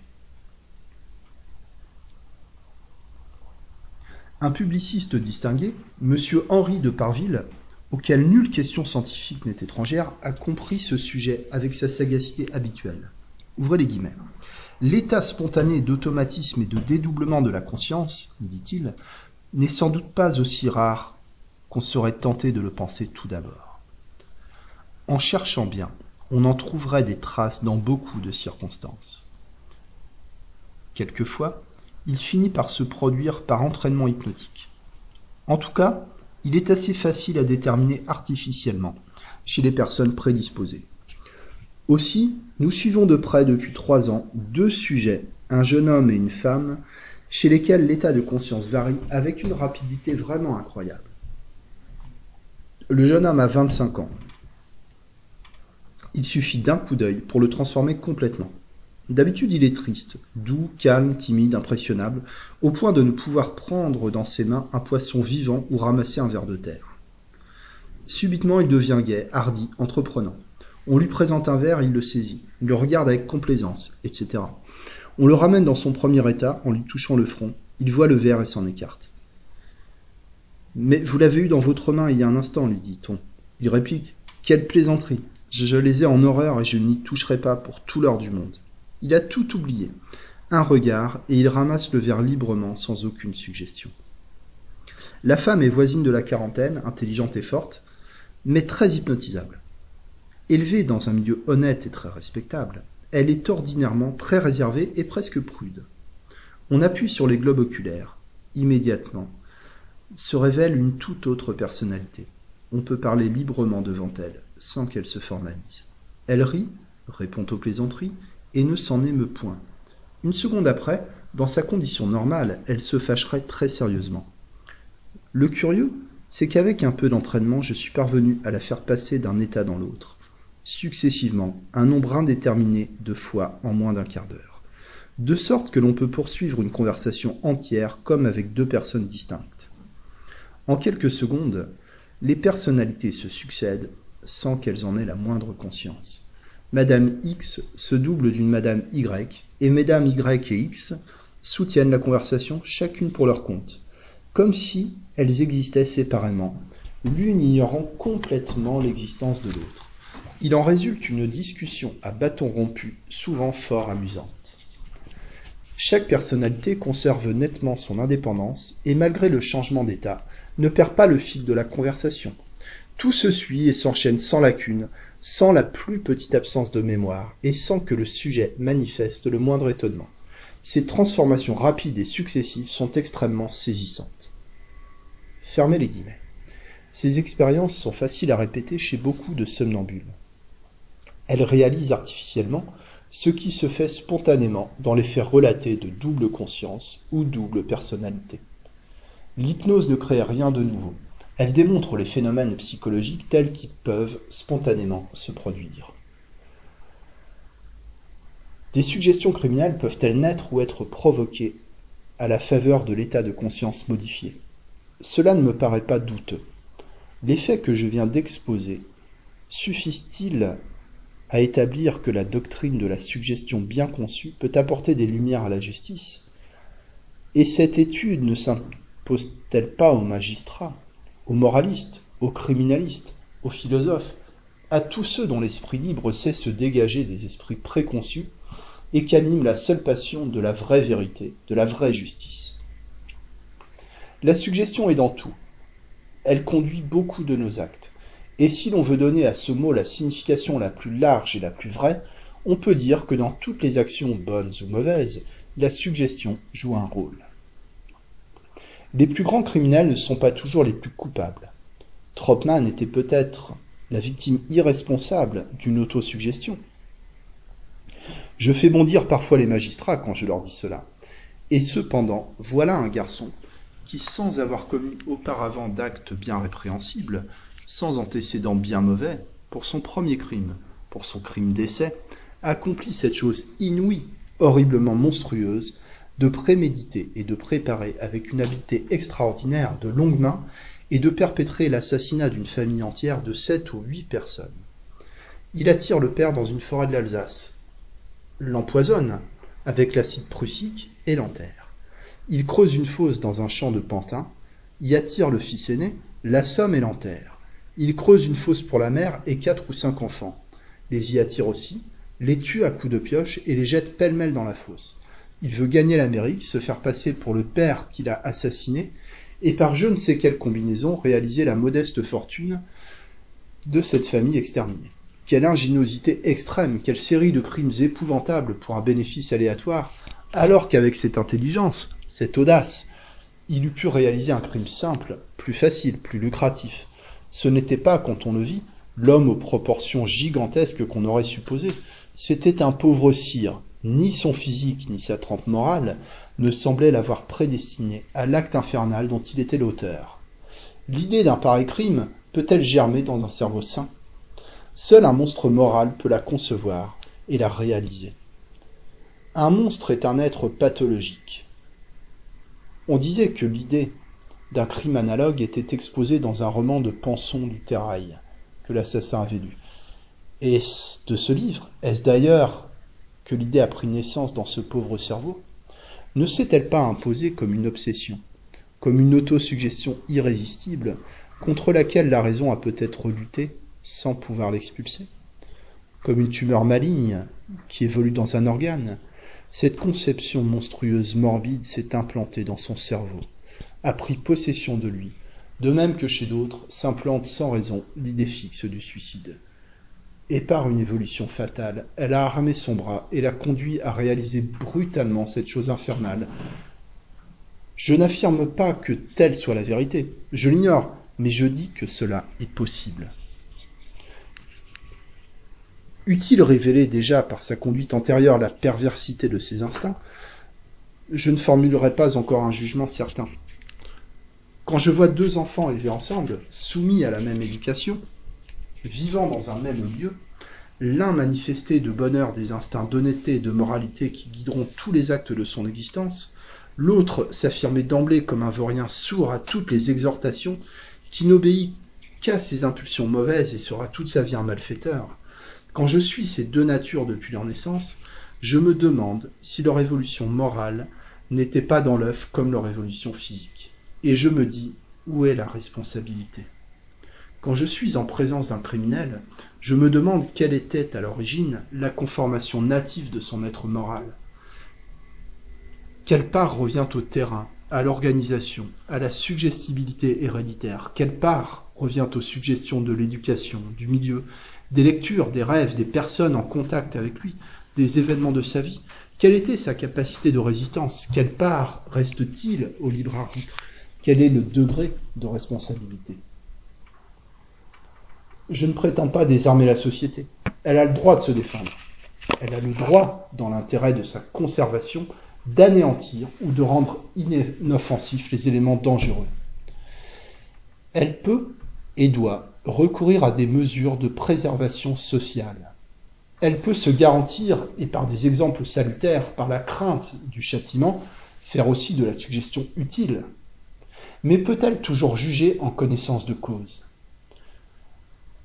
Un publiciste distingué, M. Henri de Parville, auquel nulle question scientifique n'est étrangère, a compris ce sujet avec sa sagacité habituelle. Ouvrez les guillemets. L'état spontané d'automatisme et de dédoublement de la conscience, dit-il, n'est sans doute pas aussi rare qu'on serait tenté de le penser tout d'abord. En cherchant bien, on en trouverait des traces dans beaucoup de circonstances. Quelquefois, il finit par se produire par entraînement hypnotique. En tout cas, il est assez facile à déterminer artificiellement chez les personnes prédisposées. Aussi, nous suivons de près depuis trois ans deux sujets, un jeune homme et une femme, chez lesquels l'état de conscience varie avec une rapidité vraiment incroyable. Le jeune homme a 25 ans. Il suffit d'un coup d'œil pour le transformer complètement. D'habitude, il est triste, doux, calme, timide, impressionnable, au point de ne pouvoir prendre dans ses mains un poisson vivant ou ramasser un ver de terre. Subitement, il devient gai, hardi, entreprenant. On lui présente un verre, il le saisit, il le regarde avec complaisance, etc. On le ramène dans son premier état en lui touchant le front. Il voit le verre et s'en écarte. Mais vous l'avez eu dans votre main il y a un instant, lui dit-on. Il réplique Quelle plaisanterie Je les ai en horreur et je n'y toucherai pas pour tout l'or du monde. Il a tout oublié. Un regard, et il ramasse le verre librement, sans aucune suggestion. La femme est voisine de la quarantaine, intelligente et forte, mais très hypnotisable. Élevée dans un milieu honnête et très respectable, elle est ordinairement très réservée et presque prude. On appuie sur les globes oculaires. Immédiatement, se révèle une toute autre personnalité. On peut parler librement devant elle, sans qu'elle se formalise. Elle rit, répond aux plaisanteries, et ne s'en émeut point. Une seconde après, dans sa condition normale, elle se fâcherait très sérieusement. Le curieux, c'est qu'avec un peu d'entraînement, je suis parvenu à la faire passer d'un état dans l'autre, successivement, un nombre indéterminé de fois en moins d'un quart d'heure, de sorte que l'on peut poursuivre une conversation entière comme avec deux personnes distinctes. En quelques secondes, les personnalités se succèdent sans qu'elles en aient la moindre conscience. Madame X se double d'une Madame Y, et Mesdames Y et X soutiennent la conversation chacune pour leur compte, comme si elles existaient séparément, l'une ignorant complètement l'existence de l'autre. Il en résulte une discussion à bâton rompu, souvent fort amusante. Chaque personnalité conserve nettement son indépendance et malgré le changement d'état, ne perd pas le fil de la conversation. Tout se suit et s'enchaîne sans lacune, sans la plus petite absence de mémoire et sans que le sujet manifeste le moindre étonnement. Ces transformations rapides et successives sont extrêmement saisissantes. Fermez les guillemets. Ces expériences sont faciles à répéter chez beaucoup de somnambules. Elles réalisent artificiellement ce qui se fait spontanément dans les faits relatés de double conscience ou double personnalité. L'hypnose ne crée rien de nouveau, elle démontre les phénomènes psychologiques tels qu'ils peuvent spontanément se produire. Des suggestions criminelles peuvent-elles naître ou être provoquées à la faveur de l'état de conscience modifié? Cela ne me paraît pas douteux. Les faits que je viens d'exposer suffisent-ils à établir que la doctrine de la suggestion bien conçue peut apporter des lumières à la justice? Et cette étude ne s'impose-t-elle pas aux magistrats aux moralistes, aux criminalistes, aux philosophes, à tous ceux dont l'esprit libre sait se dégager des esprits préconçus et qu'anime la seule passion de la vraie vérité, de la vraie justice? La suggestion est dans tout. Elle conduit beaucoup de nos actes. Et si l'on veut donner à ce mot la signification la plus large et la plus vraie, on peut dire que dans toutes les actions bonnes ou mauvaises, la suggestion joue un rôle. Les plus grands criminels ne sont pas toujours les plus coupables. Tropman était peut-être la victime irresponsable d'une autosuggestion. Je fais bondir parfois les magistrats quand je leur dis cela. Et cependant, voilà un garçon qui, sans avoir commis auparavant d'actes bien répréhensibles, sans antécédents bien mauvais, pour son premier crime, pour son crime d'essai, accomplit cette chose inouïe, horriblement monstrueuse, de préméditer et de préparer avec une habileté extraordinaire de longue main et de perpétrer l'assassinat d'une famille entière de sept ou huit personnes. Il attire le père dans une forêt de l'Alsace, l'empoisonne avec l'acide prussique et l'enterre. Il creuse une fosse dans un champ de pantin, y attire le fils aîné, l'assomme et l'enterre. Il creuse une fosse pour la mère et quatre ou cinq enfants. Les y attire aussi, les tue à coups de pioche et les jette pêle-mêle dans la fosse. Il veut gagner l'Amérique, se faire passer pour le père qu'il a assassiné, et par je ne sais quelle combinaison réaliser la modeste fortune de cette famille exterminée. Quelle ingéniosité extrême, quelle série de crimes épouvantables pour un bénéfice aléatoire, alors qu'avec cette intelligence, cette audace, il eût pu réaliser un crime simple, plus facile, plus lucratif. Ce n'était pas, quand on le vit, l'homme aux proportions gigantesques qu'on aurait supposé. C'était un pauvre cire, ni son physique ni sa trempe morale ne semblaient l'avoir prédestiné à l'acte infernal dont il était l'auteur. L'idée d'un pareil crime peut-elle germer dans un cerveau sain? Seul un monstre moral peut la concevoir et la réaliser. Un monstre est un être pathologique. On disait que l'idée d'un crime analogue était exposée dans un roman de Panson du Terrail que l'assassin avait lu. Et de ce livre, est-ce d'ailleurs que l'idée a pris naissance dans ce pauvre cerveau, ne s'est-elle pas imposée comme une obsession, comme une autosuggestion irrésistible contre laquelle la raison a peut-être lutté sans pouvoir l'expulser? Comme une tumeur maligne qui évolue dans un organe, cette conception monstrueuse morbide s'est implantée dans son cerveau, a pris possession de lui, de même que chez d'autres s'implante sans raison l'idée fixe du suicide et par une évolution fatale, elle a armé son bras et l'a conduit à réaliser brutalement cette chose infernale. Je n'affirme pas que telle soit la vérité, je l'ignore, mais je dis que cela est possible. Eût-il révélé déjà par sa conduite antérieure la perversité de ses instincts, je ne formulerai pas encore un jugement certain. Quand je vois deux enfants élevés ensemble, soumis à la même éducation, vivant dans un même lieu, l'un manifesté de bonheur des instincts d'honnêteté et de moralité qui guideront tous les actes de son existence, l'autre s'affirmer d'emblée comme un vaurien sourd à toutes les exhortations, qui n'obéit qu'à ses impulsions mauvaises et sera toute sa vie un malfaiteur. Quand je suis ces deux natures depuis leur naissance, je me demande si leur évolution morale n'était pas dans l'œuf comme leur évolution physique. Et je me dis, où est la responsabilité? Quand je suis en présence d'un criminel, je me demande quelle était à l'origine la conformation native de son être moral. Quelle part revient au terrain, à l'organisation, à la suggestibilité héréditaire? Quelle part revient aux suggestions de l'éducation, du milieu, des lectures, des rêves, des personnes en contact avec lui, des événements de sa vie? Quelle était sa capacité de résistance? Quelle part reste-t-il au libre arbitre? Quel est le degré de responsabilité? Je ne prétends pas désarmer la société. Elle a le droit de se défendre. Elle a le droit, dans l'intérêt de sa conservation, d'anéantir ou de rendre inoffensifs les éléments dangereux. Elle peut et doit recourir à des mesures de préservation sociale. Elle peut se garantir, et par des exemples salutaires, par la crainte du châtiment, faire aussi de la suggestion utile. Mais peut-elle toujours juger en connaissance de cause?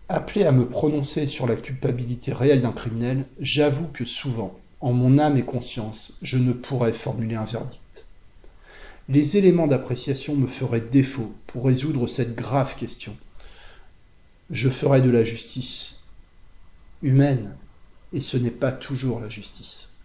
Appelé à me prononcer sur la culpabilité réelle d'un criminel, j'avoue que souvent, en mon âme et conscience, je ne pourrais formuler un verdict. Les éléments d'appréciation me feraient défaut pour résoudre cette grave question. Je ferais de la justice humaine, et ce n'est pas toujours la justice.